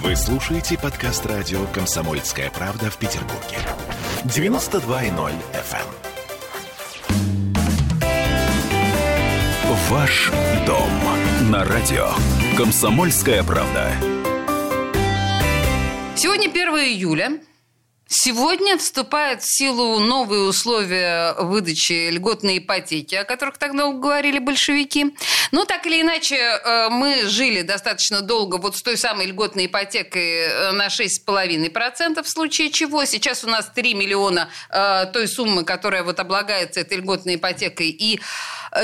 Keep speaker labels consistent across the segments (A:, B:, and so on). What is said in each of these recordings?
A: Вы слушаете подкаст радио «Комсомольская правда» в Петербурге. 92.0 FM. эм. Ваш дом на радио «Комсомольская правда».
B: Сегодня 1 июля. Сегодня вступают в силу новые условия выдачи льготной ипотеки, о которых тогда говорили большевики. Но так или иначе, э, мы жили достаточно долго вот с той самой льготной ипотекой э, на 6,5% в случае чего. Сейчас у нас 3 миллиона э, той суммы, которая вот облагается этой льготной ипотекой. И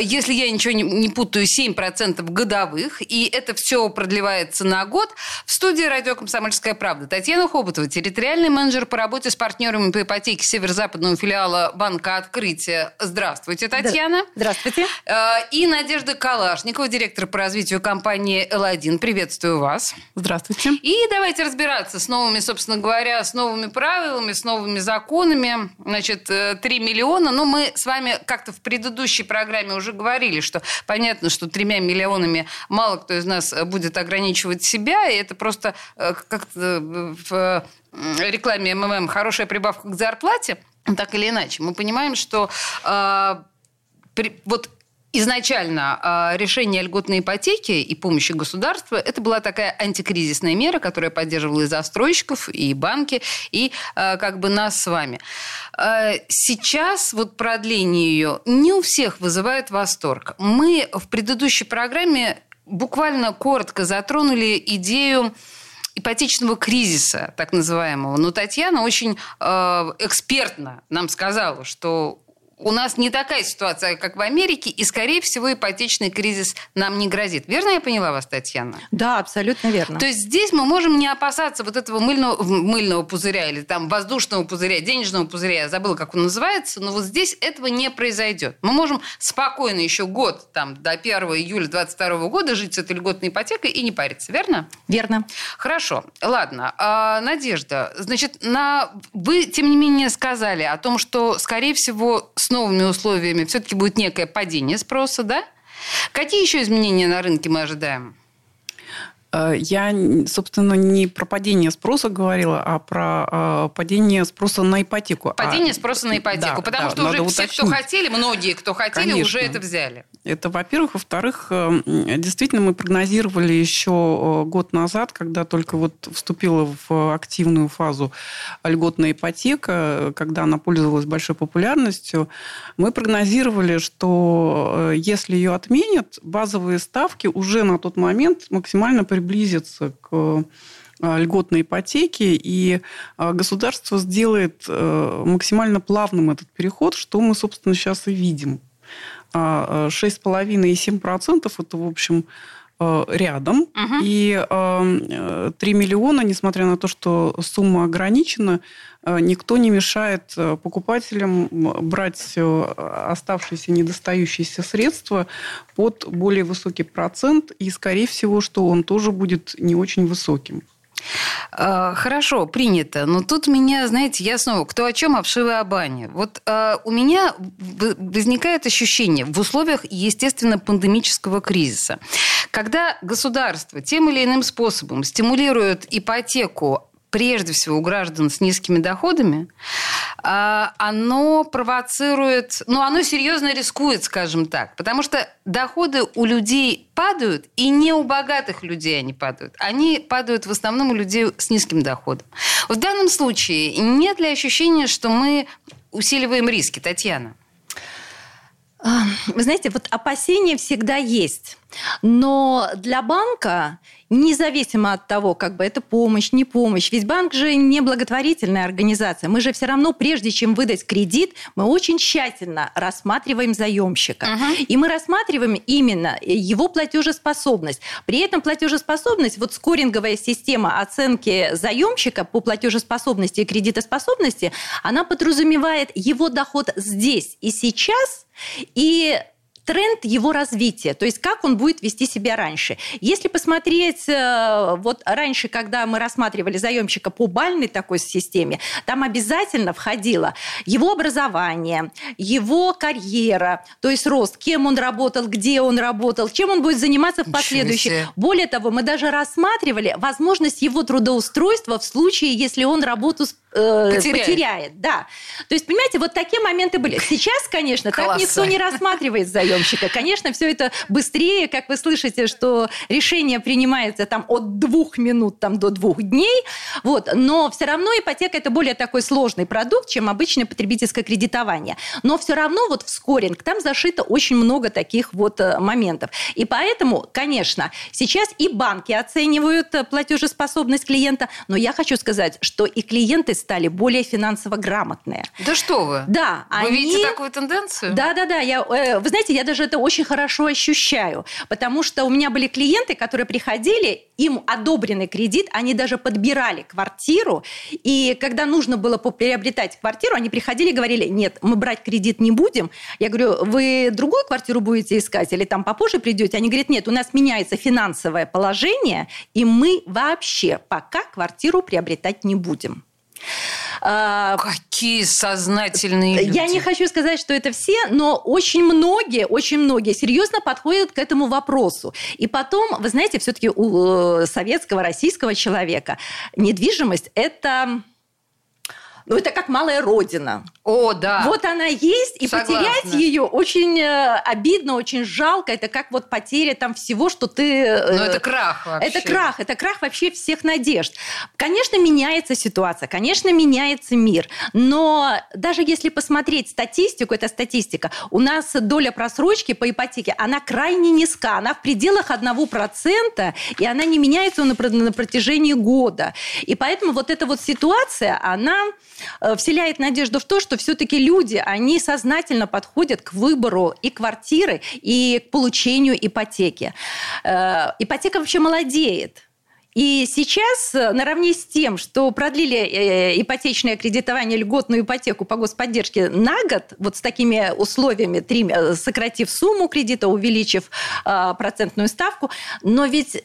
B: если я ничего не, не путаю, 7% годовых, и это все продлевается на год. В студии «Радио Комсомольская правда» Татьяна Хоботова, территориальный менеджер по работе с партнерами по ипотеке северо-западного филиала Банка Открытия. Здравствуйте, Татьяна.
C: Здравствуйте.
B: И Надежда Калашникова, директор по развитию компании «Л1». Приветствую вас.
C: Здравствуйте.
B: И давайте разбираться с новыми, собственно говоря, с новыми правилами, с новыми законами. Значит, 3 э, миллиона. Ну, мы с вами как-то в предыдущей программе уже говорили, что понятно, что тремя миллионами мало кто из нас будет ограничивать себя, и это просто э, как-то в рекламе МММ хорошая прибавка к зарплате, так или иначе. Мы понимаем, что э, при, вот Изначально э, решение льготной ипотеки и помощи государства – это была такая антикризисная мера, которая поддерживала и застройщиков, и банки, и э, как бы нас с вами. Э, сейчас вот продление ее не у всех вызывает восторг. Мы в предыдущей программе буквально коротко затронули идею ипотечного кризиса, так называемого. Но Татьяна очень э, экспертно нам сказала, что у нас не такая ситуация, как в Америке, и, скорее всего, ипотечный кризис нам не грозит. Верно я поняла вас, Татьяна?
C: Да, абсолютно верно.
B: То есть здесь мы можем не опасаться вот этого мыльного, мыльного пузыря или там воздушного пузыря, денежного пузыря, я забыла, как он называется, но вот здесь этого не произойдет. Мы можем спокойно еще год, там, до 1 июля 2022 года жить с этой льготной ипотекой и не париться, верно?
C: Верно.
B: Хорошо, ладно. А, Надежда, значит, на... вы, тем не менее, сказали о том, что, скорее всего, с новыми условиями все-таки будет некое падение спроса, да? Какие еще изменения на рынке мы ожидаем?
C: Э, я, собственно, не про падение спроса говорила, а про э, падение спроса на ипотеку.
B: Падение а, спроса на ипотеку, да, потому да, что уже все, кто хотели, многие, кто хотели, Конечно. уже это взяли.
C: Это, во-первых. Во-вторых, э, действительно, мы прогнозировали еще год назад, когда только вот вступила в активную фазу льготная ипотека, когда она пользовалась большой популярностью, мы прогнозировали, что если ее отменят, базовые ставки уже на тот момент максимально приблизиться к э, льготной ипотеке, и э, государство сделает э, максимально плавным этот переход, что мы, собственно, сейчас и видим. 6,5 и 7% это, в общем, рядом. Угу. И 3 миллиона, несмотря на то, что сумма ограничена, никто не мешает покупателям брать оставшиеся недостающиеся средства под более высокий процент. И, скорее всего, что он тоже будет не очень высоким.
B: А, хорошо, принято. Но тут меня, знаете, я снова, кто о чем, обшивы о бане. Вот э, у меня возникает ощущение в условиях, естественно, пандемического кризиса, когда государство тем или иным способом стимулирует ипотеку прежде всего у граждан с низкими доходами, а, оно провоцирует, ну, оно серьезно рискует, скажем так, потому что доходы у людей падают, и не у богатых людей они падают. Они падают в основном у людей с низким доходом. В данном случае нет ли ощущения, что мы усиливаем риски, Татьяна?
D: Вы знаете, вот опасения всегда есть. Но для банка независимо от того, как бы это помощь, не помощь. Ведь банк же не благотворительная организация. Мы же все равно, прежде чем выдать кредит, мы очень тщательно рассматриваем заемщика. Uh-huh. И мы рассматриваем именно его платежеспособность. При этом платежеспособность, вот скоринговая система оценки заемщика по платежеспособности и кредитоспособности, она подразумевает его доход здесь и сейчас и тренд его развития, то есть как он будет вести себя раньше. Если посмотреть э, вот раньше, когда мы рассматривали заемщика по бальной такой системе, там обязательно входило его образование, его карьера, то есть рост, кем он работал, где он работал, чем он будет заниматься в последующем. Более того, мы даже рассматривали возможность его трудоустройства в случае, если он работу э, потеряет. потеряет. Да. То есть, понимаете, вот такие моменты были. Сейчас, конечно, так никто не рассматривает заемщика. Конечно, все это быстрее, как вы слышите, что решение принимается там от двух минут там, до двух дней. Вот. Но все равно ипотека это более такой сложный продукт, чем обычное потребительское кредитование. Но все равно вот в скоринг там зашито очень много таких вот э, моментов. И поэтому, конечно, сейчас и банки оценивают э, платежеспособность клиента, но я хочу сказать, что и клиенты стали более финансово грамотные.
B: Да что вы?
D: Да.
B: Вы они... видите такую тенденцию?
D: Да, да, да. Я, э, вы знаете, я даже это очень хорошо ощущаю, потому что у меня были клиенты, которые приходили, им одобренный кредит, они даже подбирали квартиру, и когда нужно было приобретать квартиру, они приходили и говорили, нет, мы брать кредит не будем. Я говорю, вы другую квартиру будете искать или там попозже придете? Они говорят, нет, у нас меняется финансовое положение, и мы вообще пока квартиру приобретать не будем.
B: А, Какие сознательные люди.
D: Я не хочу сказать, что это все, но очень многие, очень многие серьезно подходят к этому вопросу. И потом, вы знаете, все-таки у э, советского, российского человека недвижимость – это ну, это как малая родина.
B: О, да.
D: Вот она есть, и Согласна. потерять ее очень э, обидно, очень жалко. Это как вот потеря там всего, что ты...
B: Э, ну, это крах вообще.
D: Это крах, это крах вообще всех надежд. Конечно, меняется ситуация, конечно, меняется мир, но даже если посмотреть статистику, это статистика, у нас доля просрочки по ипотеке, она крайне низка, она в пределах 1%, и она не меняется на протяжении года. И поэтому вот эта вот ситуация, она вселяет надежду в то, что все-таки люди, они сознательно подходят к выбору и квартиры, и к получению ипотеки. Э, ипотека вообще молодеет. И сейчас э, наравне с тем, что продлили ипотечное кредитование, льготную ипотеку по господдержке на год, вот с такими условиями, сократив сумму кредита, увеличив процентную ставку, но ведь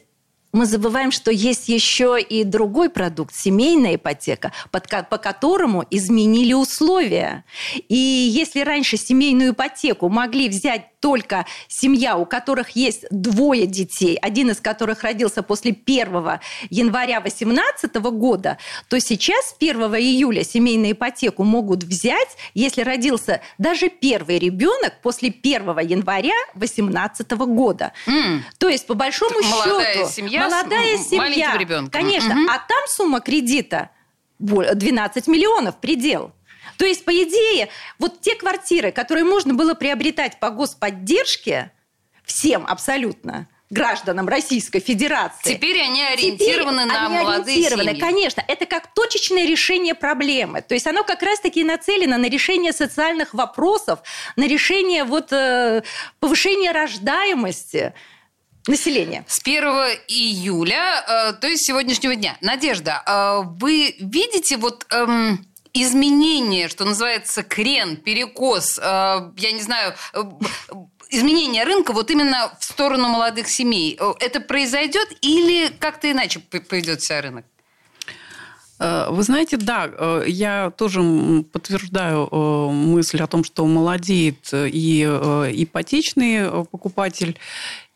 D: мы забываем, что есть еще и другой продукт, семейная ипотека, под, по которому изменили условия. И если раньше семейную ипотеку могли взять только семья, у которых есть двое детей, один из которых родился после 1 января 2018 года, то сейчас с 1 июля семейную ипотеку могут взять, если родился даже первый ребенок после 1 января 2018 года. Mm. То есть, по большому
B: молодая
D: счету,
B: семья
D: молодая
B: с
D: семья,
B: ребенком.
D: конечно, mm-hmm. а там сумма кредита 12 миллионов предел. То есть, по идее, вот те квартиры, которые можно было приобретать по господдержке, всем абсолютно, гражданам Российской Федерации.
B: Теперь они ориентированы Теперь на они молодые ориентированы. семьи.
D: Конечно, это как точечное решение проблемы. То есть оно как раз-таки нацелено на решение социальных вопросов, на решение вот, э, повышения рождаемости населения.
B: С 1 июля, э, то есть сегодняшнего дня. Надежда, э, вы видите вот... Э, изменение, что называется, крен, перекос, э, я не знаю, э, изменение рынка вот именно в сторону молодых семей, э, это произойдет или как-то иначе поведет себя рынок?
C: Вы знаете, да, я тоже подтверждаю мысль о том, что молодеет и ипотечный покупатель,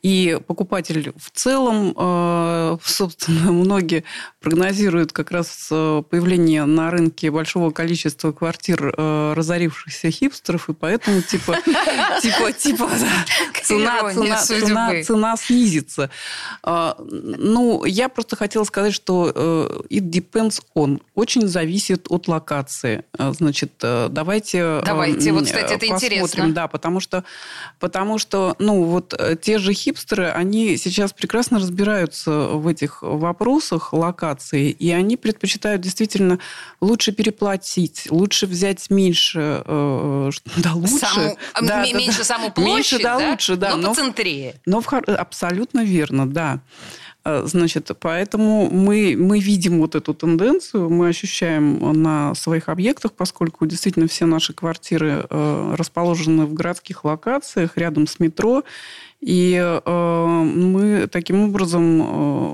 C: и покупатель в целом, э, собственно, многие прогнозируют как раз э, появление на рынке большого количества квартир э, разорившихся хипстеров, и поэтому типа, типа, типа цена, цена, цена, цена снизится. Ну, я просто хотела сказать, что it depends on. Очень зависит от локации. Значит, давайте
B: Давайте, вот, кстати, это интересно.
C: Да, потому что, потому что, ну, вот те же хипстеры, хипстеры, они сейчас прекрасно разбираются в этих вопросах локации, и они предпочитают действительно лучше переплатить, лучше взять меньше, э, да, лучше. Саму,
B: да, меньше да, саму площадь,
C: меньше, да, да? лучше, да.
B: Но, но по центре.
C: Но в, абсолютно верно, да. Значит, поэтому мы, мы видим вот эту тенденцию, мы ощущаем на своих объектах, поскольку действительно все наши квартиры расположены в городских локациях, рядом с метро, и э, мы таким образом э,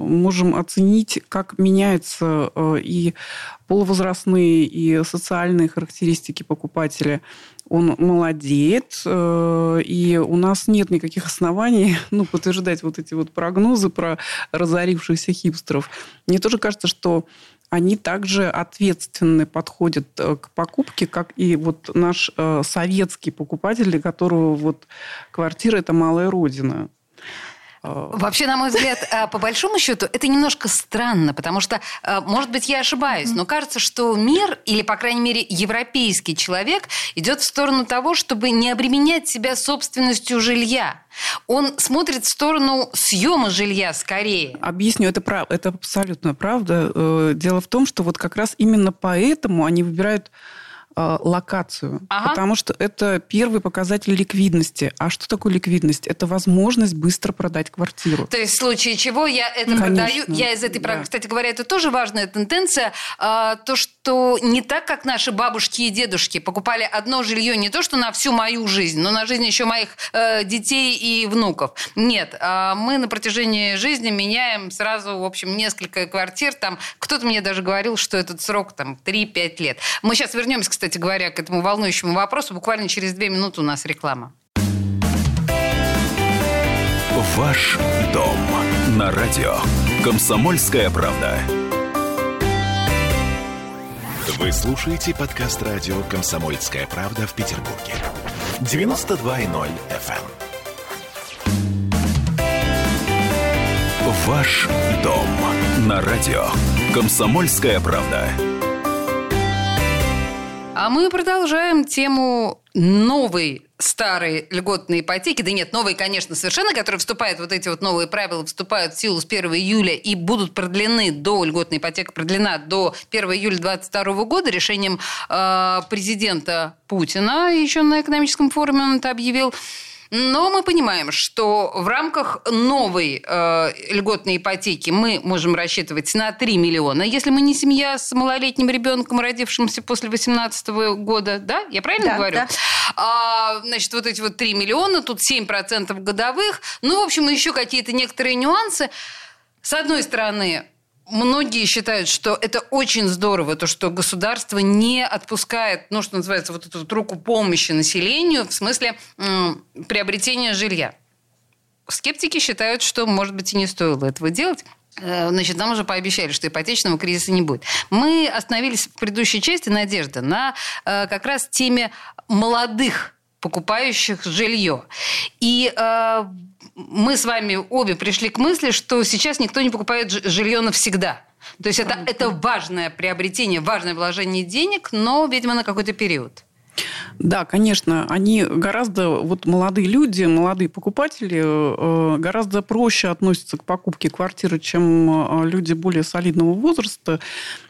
C: можем оценить, как меняются э, и полувозрастные, и социальные характеристики покупателя. Он молодеет, э, и у нас нет никаких оснований ну, подтверждать вот эти вот прогнозы про разорившихся хипстеров. Мне тоже кажется, что они также ответственно подходят э, к покупке, как и вот наш э, советский покупатель, для которого вот квартира – это малая родина.
B: А. Вообще, на мой взгляд, а, по большому счету, это немножко странно, потому что, а, может быть, я ошибаюсь, но кажется, что мир, или, по крайней мере, европейский человек, идет в сторону того, чтобы не обременять себя собственностью жилья. Он смотрит в сторону съема жилья скорее.
C: Объясню, это, прав, это абсолютно правда. Э, дело в том, что вот как раз именно поэтому они выбирают Э, локацию. Ага. Потому что это первый показатель ликвидности. А что такое ликвидность? Это возможность быстро продать квартиру.
B: То есть в случае чего я это Конечно. продаю. Я из этой да. Кстати говоря, это тоже важная тенденция. А, то, что не так, как наши бабушки и дедушки покупали одно жилье не то, что на всю мою жизнь, но на жизнь еще моих э, детей и внуков. Нет. А мы на протяжении жизни меняем сразу, в общем, несколько квартир. Там кто-то мне даже говорил, что этот срок там 3-5 лет. Мы сейчас вернемся, кстати, кстати говоря, к этому волнующему вопросу. Буквально через две минуты у нас реклама.
A: Ваш дом на радио. Комсомольская правда. Вы слушаете подкаст радио «Комсомольская правда» в Петербурге. 92.0 FM. Эм. Ваш дом на радио. Комсомольская правда.
B: А мы продолжаем тему новой старой льготной ипотеки. Да нет, новые, конечно, совершенно, которые вступают, вот эти вот новые правила вступают в силу с 1 июля и будут продлены до, льготная ипотека продлена до 1 июля 2022 года решением э, президента Путина. Еще на экономическом форуме он это объявил. Но мы понимаем, что в рамках новой э, льготной ипотеки мы можем рассчитывать на 3 миллиона. Если мы не семья с малолетним ребенком, родившимся после 18 года, да? Я правильно да, говорю? Да. А, значит, вот эти вот 3 миллиона, тут 7% годовых. Ну, в общем, еще какие-то некоторые нюансы. С одной стороны, Многие считают, что это очень здорово, то, что государство не отпускает, ну, что называется, вот эту вот руку помощи населению в смысле м, приобретения жилья. Скептики считают, что, может быть, и не стоило этого делать. Э, значит, нам уже пообещали, что ипотечного кризиса не будет. Мы остановились в предыдущей части, Надежда, на э, как раз теме молодых покупающих жилье. И э, мы с вами обе пришли к мысли, что сейчас никто не покупает жилье навсегда. То есть это, это важное приобретение, важное вложение денег, но, видимо, на какой-то период.
C: Да, конечно, они гораздо, вот молодые люди, молодые покупатели э, гораздо проще относятся к покупке квартиры, чем э, люди более солидного возраста.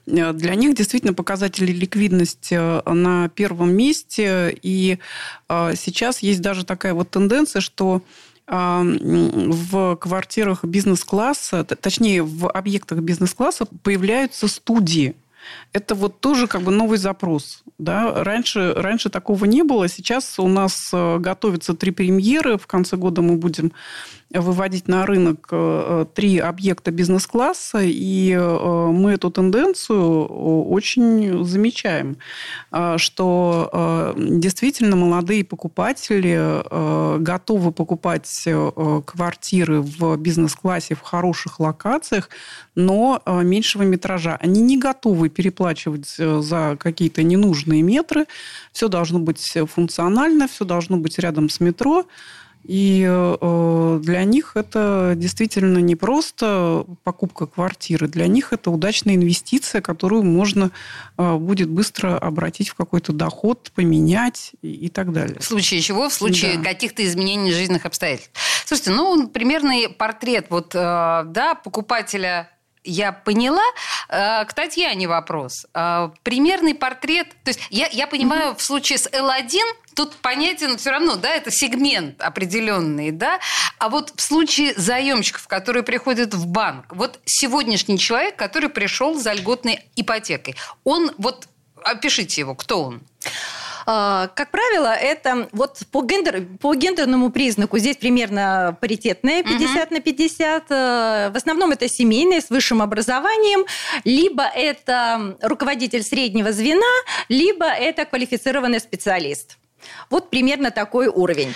C: Э, для них действительно показатели ликвидности на первом месте. И сейчас есть даже такая вот тенденция, что в квартирах бизнес-класса, точнее, в объектах бизнес-класса появляются студии. Это вот тоже как бы новый запрос. Да? Раньше, раньше такого не было. Сейчас у нас э, готовятся три премьеры. В конце года мы будем выводить на рынок э, три объекта бизнес-класса, и э, мы эту тенденцию очень замечаем, что действительно молодые покупатели готовы покупать квартиры в бизнес-классе в хороших локациях, но меньшего метража. Они не готовы переплачивать за какие-то ненужные метры. Все должно быть функционально, все должно быть рядом с метро. И э, для них это действительно не просто покупка квартиры, для них это удачная инвестиция, которую можно э, будет быстро обратить в какой-то доход, поменять и, так далее.
B: В случае чего? В случае да. каких-то изменений жизненных обстоятельств. Слушайте, ну, примерный портрет вот, э, да, покупателя я поняла. К Татьяне вопрос. Примерный портрет, то есть я, я понимаю, mm-hmm. в случае с L1 тут понятен все равно, да, это сегмент определенный, да. А вот в случае заемщиков, которые приходят в банк, вот сегодняшний человек, который пришел за льготной ипотекой, он вот опишите его, кто он?
D: А, как правило, это вот по, гендер, по гендерному признаку здесь примерно паритетное 50 угу. на 50. Э, в основном это семейные с высшим образованием, либо это руководитель среднего звена, либо это квалифицированный специалист. Вот примерно такой уровень.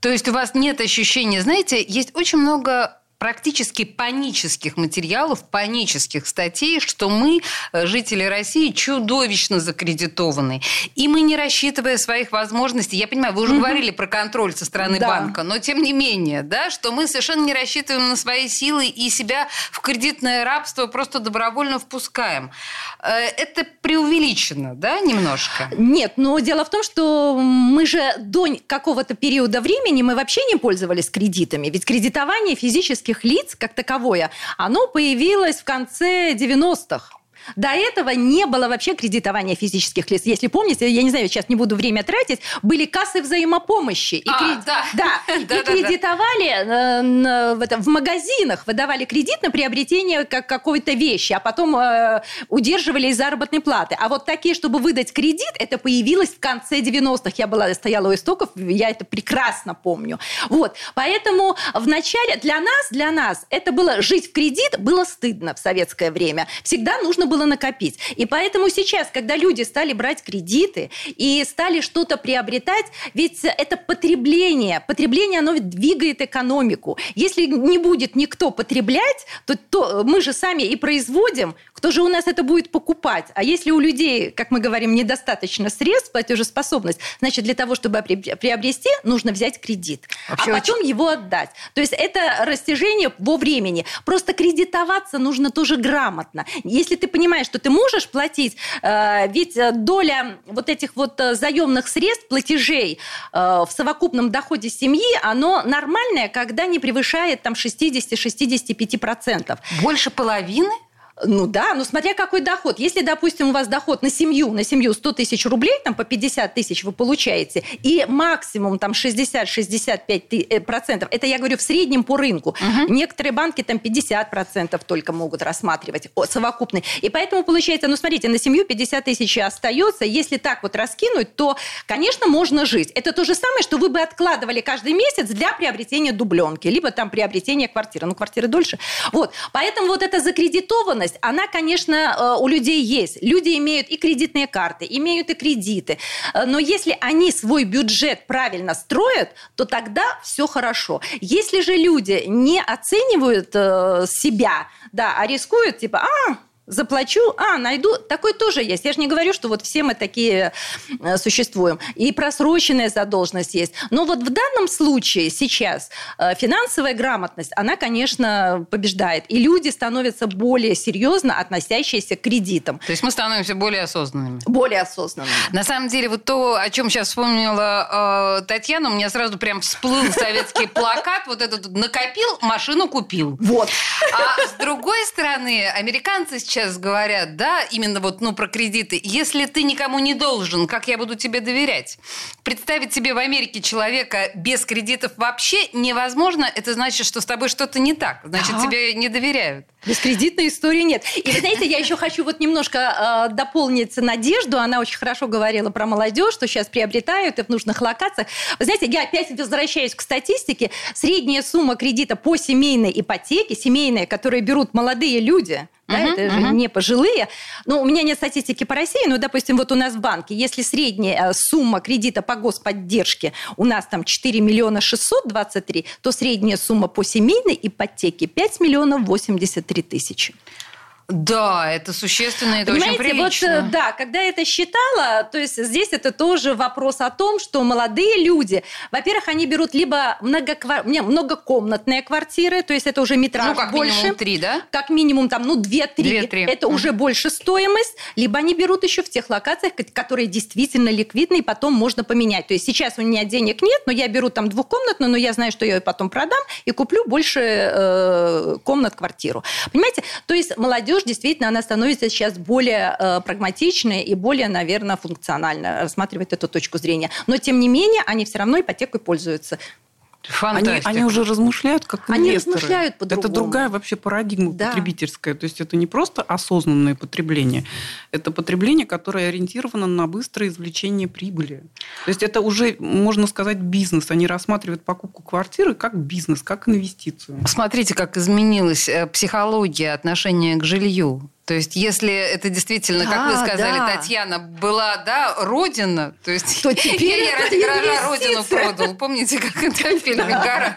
B: То есть у вас нет ощущения, знаете, есть очень много практически панических материалов, панических статей, что мы, э, жители России, чудовищно закредитованы. И мы, не рассчитывая своих возможностей, я понимаю, вы уже угу. говорили про контроль со стороны да. банка, но тем не менее, да, что мы совершенно не рассчитываем на свои силы и себя в кредитное рабство просто добровольно впускаем. Э, это преувеличено, да, немножко?
D: Нет, но дело в том, что мы же до какого-то периода времени мы вообще не пользовались кредитами. Ведь кредитование физически физических лиц как таковое, оно появилось в конце 90-х. До этого не было вообще кредитования физических лиц. Если помните, я не знаю, сейчас не буду время тратить, были кассы взаимопомощи. И,
B: а, кред... да.
D: Да, и кредитовали э, в, это, в магазинах, выдавали кредит на приобретение как какой-то вещи, а потом э, удерживали из заработной платы. А вот такие, чтобы выдать кредит, это появилось в конце 90-х. Я была, стояла у истоков, я это прекрасно помню. Вот. Поэтому в начале для нас, для нас, это было жить в кредит, было стыдно в советское время. Всегда нужно было накопить. И поэтому сейчас, когда люди стали брать кредиты и стали что-то приобретать, ведь это потребление. Потребление, оно двигает экономику. Если не будет никто потреблять, то, то мы же сами и производим. Кто же у нас это будет покупать? А если у людей, как мы говорим, недостаточно средств, платежеспособность, значит, для того, чтобы приобрести, нужно взять кредит, Вообще а потом очень... его отдать. То есть это растяжение во времени. Просто кредитоваться нужно тоже грамотно. Если ты понимаешь, что ты можешь платить, э, ведь э, доля вот этих вот э, заемных средств, платежей в совокупном доходе семьи, оно нормальное, когда не превышает там 60-65%.
B: Больше половины?
D: Ну да, ну смотря какой доход. Если, допустим, у вас доход на семью, на семью 100 тысяч рублей, там по 50 тысяч вы получаете, и максимум там 60-65 э, процентов, это я говорю в среднем по рынку. Угу. Некоторые банки там 50 процентов только могут рассматривать совокупный. И поэтому получается, ну смотрите, на семью 50 тысяч остается. Если так вот раскинуть, то, конечно, можно жить. Это то же самое, что вы бы откладывали каждый месяц для приобретения дубленки, либо там приобретения квартиры. Ну, квартиры дольше. Вот. Поэтому вот эта закредитованность возможность, она, конечно, э, у людей есть. Люди имеют и кредитные карты, имеют и кредиты. Э, но если они свой бюджет правильно строят, то тогда все хорошо. Если же люди не оценивают э, себя, да, а рискуют, типа, а, заплачу, а, найду. Такой тоже есть. Я же не говорю, что вот все мы такие э, существуем. И просроченная задолженность есть. Но вот в данном случае сейчас э, финансовая грамотность, она, конечно, побеждает. И люди становятся более серьезно относящиеся к кредитам.
B: То есть мы становимся более осознанными.
D: Более осознанными.
B: На самом деле, вот то, о чем сейчас вспомнила э, Татьяна, у меня сразу прям всплыл советский плакат, вот этот накопил, машину купил.
D: Вот.
B: А с другой стороны, американцы сейчас сейчас говорят, да, именно вот, ну, про кредиты. Если ты никому не должен, как я буду тебе доверять? Представить себе в Америке человека без кредитов вообще невозможно. Это значит, что с тобой что-то не так. Значит, ага. тебе не доверяют.
D: Бескредитной истории нет. И, вы знаете, я еще хочу вот немножко э, дополнить Надежду. Она очень хорошо говорила про молодежь, что сейчас приобретают и в нужных локациях. Вы знаете, я опять возвращаюсь к статистике. Средняя сумма кредита по семейной ипотеке, семейная, которые берут молодые люди, да, uh-huh, это uh-huh. же не пожилые. Но у меня нет статистики по России, но, допустим, вот у нас в банке, если средняя э, сумма кредита по господдержке у нас там 4 миллиона 623, то средняя сумма по семейной ипотеке 5 миллионов 83 тысячи.
B: Да, это существенно, это Понимаете, очень прилично.
D: Вот, да, когда я это считала, то есть здесь это тоже вопрос о том, что молодые люди, во-первых, они берут либо многоквар... многокомнатные квартиры, то есть это уже метраж
B: ну, как
D: больше.
B: минимум три, да?
D: Как минимум там, ну, две-три. Это mm. уже больше стоимость. Либо они берут еще в тех локациях, которые действительно ликвидны, и потом можно поменять. То есть сейчас у меня денег нет, но я беру там двухкомнатную, но я знаю, что я ее потом продам и куплю больше э, комнат квартиру. Понимаете? То есть молодежь молодежь действительно она становится сейчас более э, прагматичной и более, наверное, функционально рассматривает эту точку зрения. Но тем не менее они все равно ипотекой пользуются.
C: Они, они уже размышляют как инвесторы.
D: Они размышляют по-другому.
C: Это другая вообще парадигма да. потребительская. То есть это не просто осознанное потребление, это потребление, которое ориентировано на быстрое извлечение прибыли. То есть это уже, можно сказать, бизнес. Они рассматривают покупку квартиры как бизнес, как инвестицию.
B: Смотрите, как изменилась э, психология отношения к жилью. То есть, если это действительно, как вы сказали, да. Татьяна, была, да, родина, то есть то теперь я ради гаража родину продал. Помните, как это в фильме «Гараж»?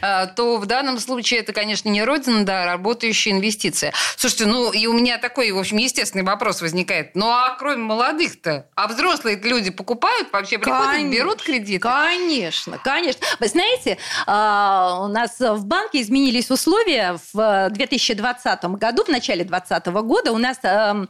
B: А, то в данном случае это, конечно, не родина, да, а работающая инвестиция. Слушайте, ну и у меня такой, в общем, естественный вопрос возникает. Ну а кроме молодых-то, а взрослые люди покупают вообще, приходят, конечно, берут кредиты?
D: Конечно, конечно. Вы знаете, а, у нас в банке изменились условия в 2020 году, в начале 2020 года у нас эм,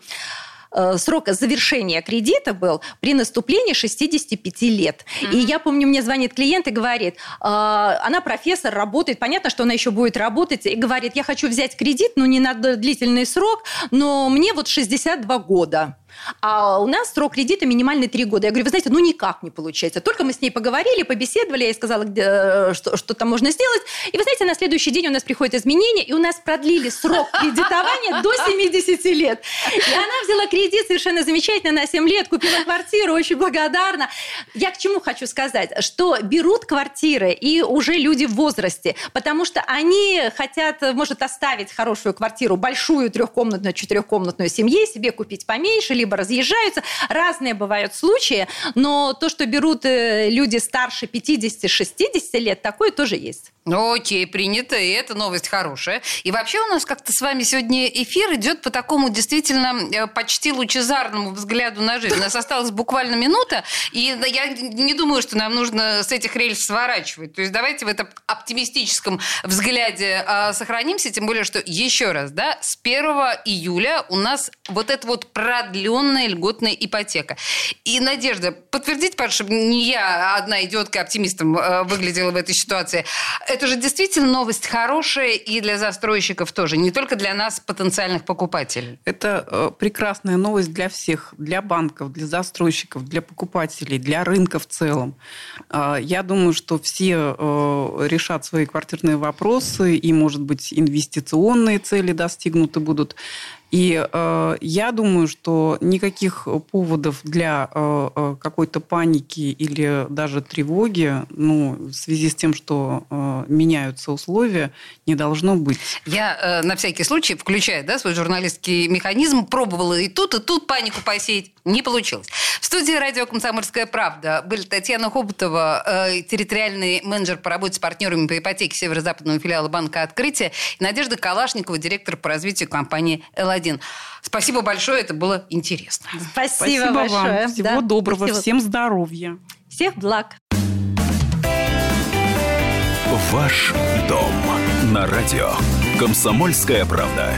D: Э, срок завершения кредита был при наступлении 65 лет. Mm-hmm. И я помню, мне звонит клиент и говорит, «А, она профессор, работает, понятно, что она еще будет работать, и говорит, я хочу взять кредит, но не на длительный срок, но мне вот 62 года. А у нас срок кредита минимальный 3 года. Я говорю, вы знаете, ну никак не получается. Только мы с ней поговорили, побеседовали, я ей сказала, где, э, что, что там можно сделать. И вы знаете, на следующий день у нас приходят изменения, и у нас продлили срок кредитования до 70 лет. И она взяла кредит совершенно замечательно на 7 лет, купила квартиру, очень благодарна. Я к чему хочу сказать? Что берут квартиры и уже люди в возрасте, потому что они хотят, может, оставить хорошую квартиру, большую трехкомнатную, четырехкомнатную семье, себе купить поменьше, либо разъезжаются. Разные бывают случаи, но то, что берут э, люди старше 50-60 лет, такое тоже есть.
B: Ну, окей, принято, и эта новость хорошая. И вообще у нас как-то с вами сегодня эфир идет по такому действительно э, почти лучезарному взгляду на жизнь. У нас осталась буквально минута, и я не думаю, что нам нужно с этих рельс сворачивать. То есть давайте в этом оптимистическом взгляде э, сохранимся, тем более, что еще раз, да, с 1 июля у нас вот это вот продленная льготная ипотека. И, Надежда, подтвердите, пожалуйста, чтобы не я одна идиотка оптимистом э, выглядела в этой ситуации – это же действительно новость хорошая и для застройщиков тоже, не только для нас, потенциальных покупателей.
C: Это э, прекрасная новость для всех, для банков, для застройщиков, для покупателей, для рынка в целом. Э, я думаю, что все э, решат свои квартирные вопросы, и, может быть, инвестиционные цели достигнуты будут. И э, я думаю, что никаких поводов для э, э, какой-то паники или даже тревоги, ну, в связи с тем, что э, меняются условия, не должно быть.
B: Я э, на всякий случай, включая да, свой журналистский механизм, пробовала и тут, и тут панику посеять. Не получилось. В студии радио «Комсомольская правда» были Татьяна Хоботова, э, территориальный менеджер по работе с партнерами по ипотеке северо-западного филиала Банка «Открытие», и Надежда Калашникова, директор по развитию компании «Л1». Спасибо большое, это было интересно.
D: Спасибо, Спасибо большое.
C: Вам. Всего да. доброго, Спасибо. всем здоровья.
D: Всех благ.
A: Ваш дом на радио. Комсомольская правда.